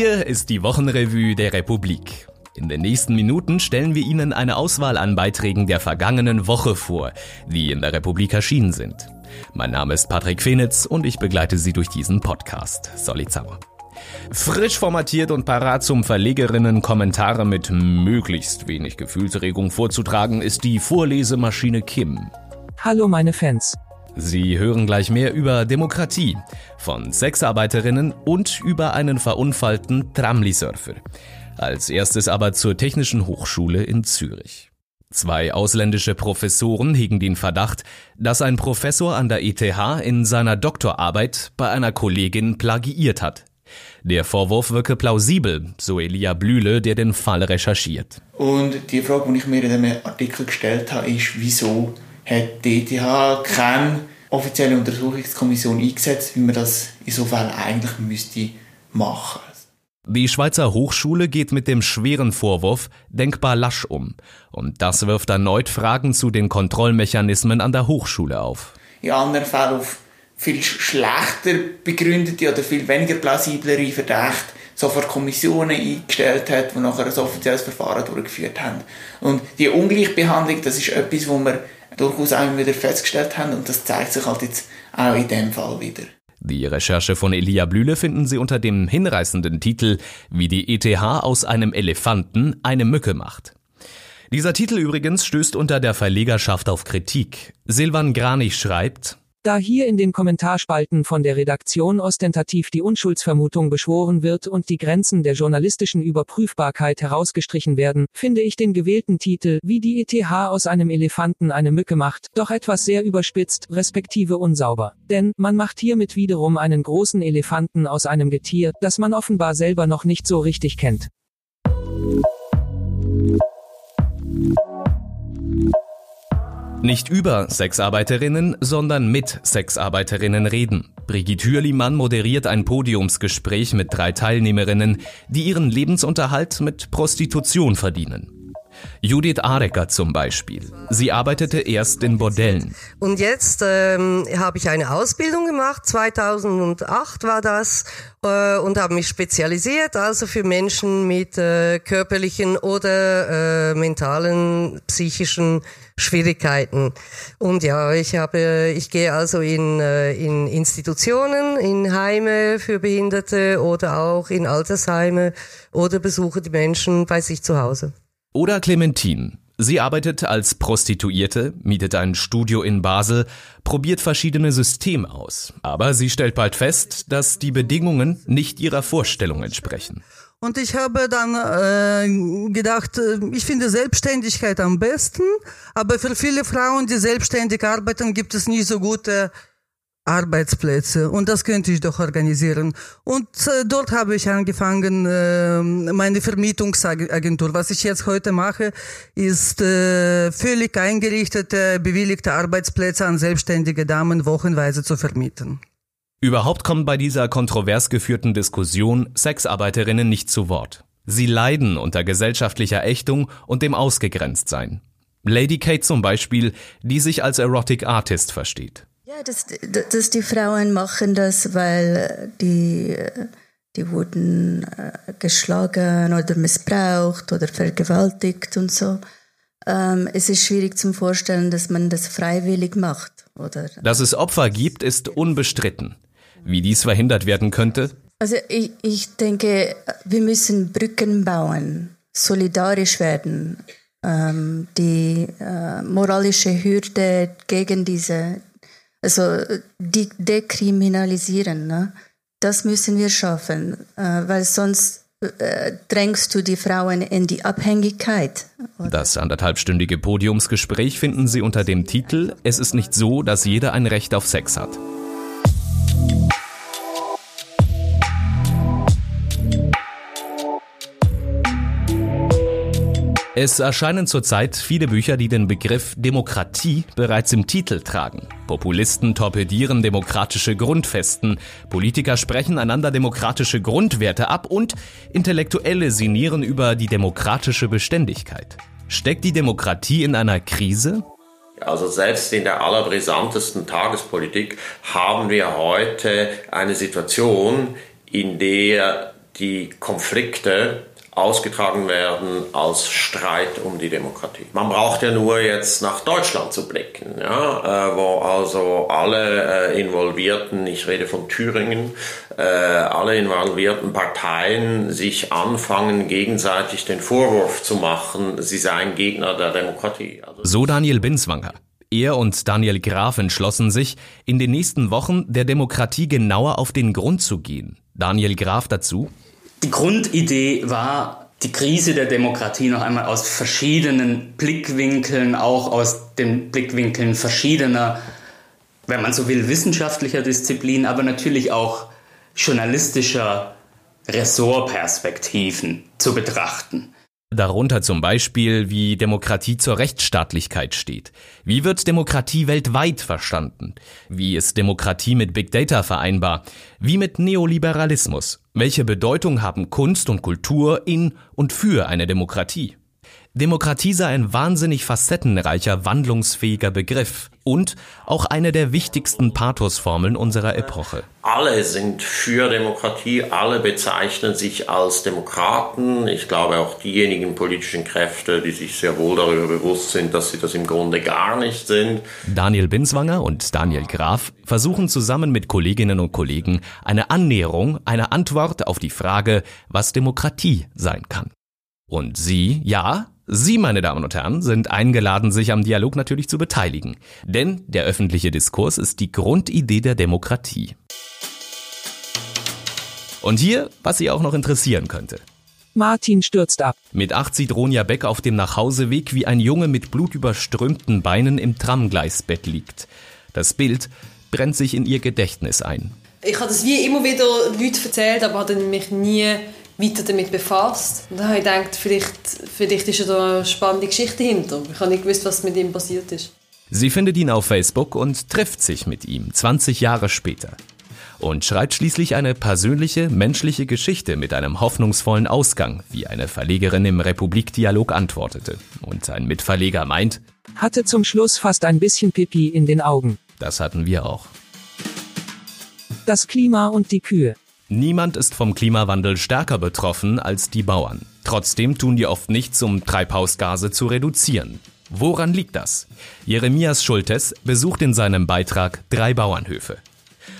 Hier ist die Wochenrevue der Republik. In den nächsten Minuten stellen wir Ihnen eine Auswahl an Beiträgen der vergangenen Woche vor, die in der Republik erschienen sind. Mein Name ist Patrick Fenitz und ich begleite Sie durch diesen Podcast. Solizauer. Frisch formatiert und parat zum Verlegerinnen Kommentare mit möglichst wenig Gefühlsregung vorzutragen ist die Vorlesemaschine Kim. Hallo meine Fans. Sie hören gleich mehr über Demokratie von Sexarbeiterinnen und über einen verunfallten Tramli-Surfer. Als erstes aber zur Technischen Hochschule in Zürich. Zwei ausländische Professoren hegen den Verdacht, dass ein Professor an der ETH in seiner Doktorarbeit bei einer Kollegin plagiiert hat. Der Vorwurf wirke plausibel, so Elia Blühle, der den Fall recherchiert. Und die Frage, die ich mir in dem Artikel gestellt habe, ist, wieso hat die ETH keine offizielle Untersuchungskommission eingesetzt, wie man das in so Fällen eigentlich müsste machen. Die Schweizer Hochschule geht mit dem schweren Vorwurf denkbar lasch um. Und das wirft erneut Fragen zu den Kontrollmechanismen an der Hochschule auf. In anderen Fällen auf viel schlechter begründete oder viel weniger plausiblere Verdächte sofort Kommissionen eingestellt hat, die nachher ein offizielles Verfahren durchgeführt haben. Und die Ungleichbehandlung, das ist etwas, wo wir durchaus auch wieder festgestellt haben und das zeigt sich halt jetzt auch in dem Fall wieder. Die Recherche von Elia Blühle finden Sie unter dem hinreißenden Titel Wie die ETH aus einem Elefanten eine Mücke macht. Dieser Titel übrigens stößt unter der Verlegerschaft auf Kritik. Silvan Granich schreibt, da hier in den Kommentarspalten von der Redaktion ostentativ die Unschuldsvermutung beschworen wird und die Grenzen der journalistischen Überprüfbarkeit herausgestrichen werden, finde ich den gewählten Titel, wie die ETH aus einem Elefanten eine Mücke macht, doch etwas sehr überspitzt, respektive unsauber. Denn, man macht hiermit wiederum einen großen Elefanten aus einem Getier, das man offenbar selber noch nicht so richtig kennt. Nicht über Sexarbeiterinnen, sondern mit Sexarbeiterinnen reden. Brigitte Hürlimann moderiert ein Podiumsgespräch mit drei Teilnehmerinnen, die ihren Lebensunterhalt mit Prostitution verdienen. Judith Arecker zum Beispiel. Sie arbeitete erst in Bordellen. Und jetzt ähm, habe ich eine Ausbildung gemacht, 2008 war das, äh, und habe mich spezialisiert, also für Menschen mit äh, körperlichen oder äh, mentalen, psychischen Schwierigkeiten. Und ja, ich habe, ich gehe also in, äh, in Institutionen, in Heime für Behinderte oder auch in Altersheime oder besuche die Menschen bei sich zu Hause. Oder Clementine. Sie arbeitet als Prostituierte, mietet ein Studio in Basel, probiert verschiedene Systeme aus. Aber sie stellt bald fest, dass die Bedingungen nicht ihrer Vorstellung entsprechen. Und ich habe dann äh, gedacht, äh, ich finde Selbstständigkeit am besten, aber für viele Frauen, die selbstständig arbeiten, gibt es nicht so gute Arbeitsplätze und das könnte ich doch organisieren. Und äh, dort habe ich angefangen, äh, meine Vermietungsagentur. Was ich jetzt heute mache, ist äh, völlig eingerichtete, bewilligte Arbeitsplätze an selbstständige Damen wochenweise zu vermieten. Überhaupt kommen bei dieser kontrovers geführten Diskussion Sexarbeiterinnen nicht zu Wort. Sie leiden unter gesellschaftlicher Ächtung und dem Ausgegrenztsein. Lady Kate zum Beispiel, die sich als Erotic Artist versteht. Ja, das, das, die Frauen machen das, weil die, die wurden äh, geschlagen oder missbraucht oder vergewaltigt und so. Ähm, es ist schwierig zum Vorstellen, dass man das freiwillig macht. Oder dass es Opfer gibt, ist unbestritten. Wie dies verhindert werden könnte? Also ich, ich denke, wir müssen Brücken bauen, solidarisch werden, ähm, die äh, moralische Hürde gegen diese also de dekriminalisieren. Ne? Das müssen wir schaffen, äh, weil sonst äh, drängst du die Frauen in die Abhängigkeit. Oder? Das anderthalbstündige Podiumsgespräch finden Sie unter dem Titel Es ist nicht so, dass jeder ein Recht auf Sex hat. Es erscheinen zurzeit viele Bücher, die den Begriff Demokratie bereits im Titel tragen. Populisten torpedieren demokratische Grundfesten, Politiker sprechen einander demokratische Grundwerte ab und Intellektuelle sinnieren über die demokratische Beständigkeit. Steckt die Demokratie in einer Krise? Also selbst in der allerbrisantesten Tagespolitik haben wir heute eine Situation, in der die Konflikte ausgetragen werden als Streit um die Demokratie. Man braucht ja nur jetzt nach Deutschland zu blicken, ja, äh, wo also alle äh, involvierten, ich rede von Thüringen, äh, alle involvierten Parteien sich anfangen, gegenseitig den Vorwurf zu machen, sie seien Gegner der Demokratie. Also so Daniel Binswanger. Er und Daniel Graf entschlossen sich, in den nächsten Wochen der Demokratie genauer auf den Grund zu gehen. Daniel Graf dazu. Die Grundidee war, die Krise der Demokratie noch einmal aus verschiedenen Blickwinkeln, auch aus den Blickwinkeln verschiedener, wenn man so will, wissenschaftlicher Disziplinen, aber natürlich auch journalistischer Ressortperspektiven zu betrachten. Darunter zum Beispiel, wie Demokratie zur Rechtsstaatlichkeit steht. Wie wird Demokratie weltweit verstanden? Wie ist Demokratie mit Big Data vereinbar? Wie mit Neoliberalismus? Welche Bedeutung haben Kunst und Kultur in und für eine Demokratie? Demokratie sei ein wahnsinnig facettenreicher, wandlungsfähiger Begriff und auch eine der wichtigsten Pathosformeln unserer Epoche. Alle sind für Demokratie, alle bezeichnen sich als Demokraten. Ich glaube auch diejenigen politischen Kräfte, die sich sehr wohl darüber bewusst sind, dass sie das im Grunde gar nicht sind. Daniel Binswanger und Daniel Graf versuchen zusammen mit Kolleginnen und Kollegen eine Annäherung, eine Antwort auf die Frage, was Demokratie sein kann. Und Sie, ja, Sie, meine Damen und Herren, sind eingeladen, sich am Dialog natürlich zu beteiligen. Denn der öffentliche Diskurs ist die Grundidee der Demokratie. Und hier, was Sie auch noch interessieren könnte. Martin stürzt ab. Mit acht sieht Ronja Beck auf dem Nachhauseweg, wie ein Junge mit blutüberströmten Beinen im Tramgleisbett liegt. Das Bild brennt sich in ihr Gedächtnis ein. Ich habe das wie immer wieder Leute erzählt, aber habe mich nie weiter damit befasst. Und dann habe ich gedacht, vielleicht, vielleicht ist ja da eine spannende Geschichte hinter. Ich habe nicht gewusst, was mit ihm passiert ist. Sie findet ihn auf Facebook und trifft sich mit ihm 20 Jahre später. Und schreibt schließlich eine persönliche, menschliche Geschichte mit einem hoffnungsvollen Ausgang, wie eine Verlegerin im Republikdialog antwortete. Und ein Mitverleger meint, hatte zum Schluss fast ein bisschen Pipi in den Augen. Das hatten wir auch. Das Klima und die Kühe. Niemand ist vom Klimawandel stärker betroffen als die Bauern. Trotzdem tun die oft nichts, um Treibhausgase zu reduzieren. Woran liegt das? Jeremias Schultes besucht in seinem Beitrag drei Bauernhöfe.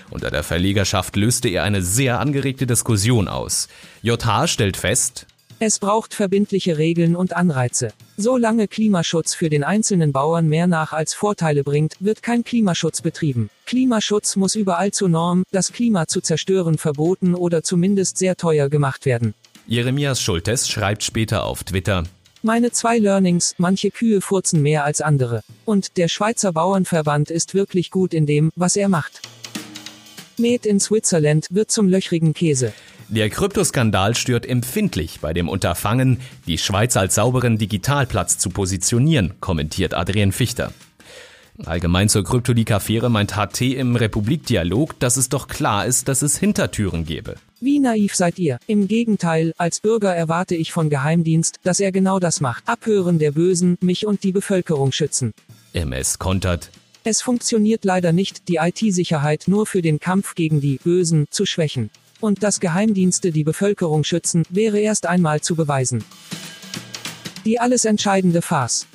Unter der Verlegerschaft löste er eine sehr angeregte Diskussion aus. JH stellt fest, es braucht verbindliche Regeln und Anreize. Solange Klimaschutz für den einzelnen Bauern mehr nach als Vorteile bringt, wird kein Klimaschutz betrieben. Klimaschutz muss überall zur Norm, das Klima zu zerstören verboten oder zumindest sehr teuer gemacht werden. Jeremias Schultes schreibt später auf Twitter, meine zwei Learnings, manche Kühe furzen mehr als andere. Und der Schweizer Bauernverband ist wirklich gut in dem, was er macht. Made in Switzerland wird zum löchrigen Käse. Der Kryptoskandal stört empfindlich bei dem Unterfangen, die Schweiz als sauberen Digitalplatz zu positionieren, kommentiert Adrian Fichter. Allgemein zur Kryptolik-Affäre meint HT im Republikdialog, dass es doch klar ist, dass es Hintertüren gäbe. Wie naiv seid ihr? Im Gegenteil, als Bürger erwarte ich von Geheimdienst, dass er genau das macht. Abhören der Bösen, mich und die Bevölkerung schützen. MS kontert. Es funktioniert leider nicht, die IT-Sicherheit nur für den Kampf gegen die Bösen zu schwächen. Und dass Geheimdienste die Bevölkerung schützen, wäre erst einmal zu beweisen. Die alles entscheidende Farce.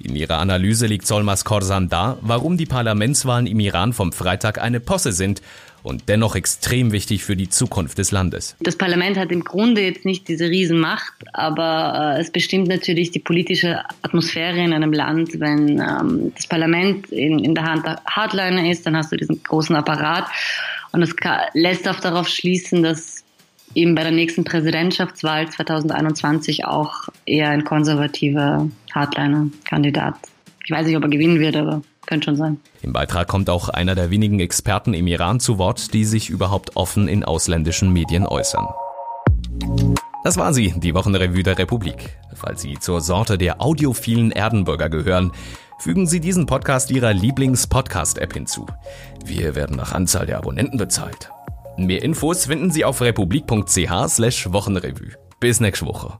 In ihrer Analyse liegt Solmas Korsan dar, warum die Parlamentswahlen im Iran vom Freitag eine Posse sind und dennoch extrem wichtig für die Zukunft des Landes. Das Parlament hat im Grunde jetzt nicht diese Riesenmacht, aber äh, es bestimmt natürlich die politische Atmosphäre in einem Land. Wenn ähm, das Parlament in, in der Hand der Hardliner ist, dann hast du diesen großen Apparat und es lässt auch darauf schließen, dass eben bei der nächsten Präsidentschaftswahl 2021 auch eher ein konservativer Hardliner-Kandidat. Ich weiß nicht, ob er gewinnen wird, aber könnte schon sein. Im Beitrag kommt auch einer der wenigen Experten im Iran zu Wort, die sich überhaupt offen in ausländischen Medien äußern. Das war sie, die Wochenrevue der Republik. Falls Sie zur Sorte der audiophilen Erdenbürger gehören, fügen Sie diesen Podcast Ihrer Lieblings-Podcast-App hinzu. Wir werden nach Anzahl der Abonnenten bezahlt. Mehr Infos finden Sie auf republik.ch slash Wochenrevue. Bis nächste Woche.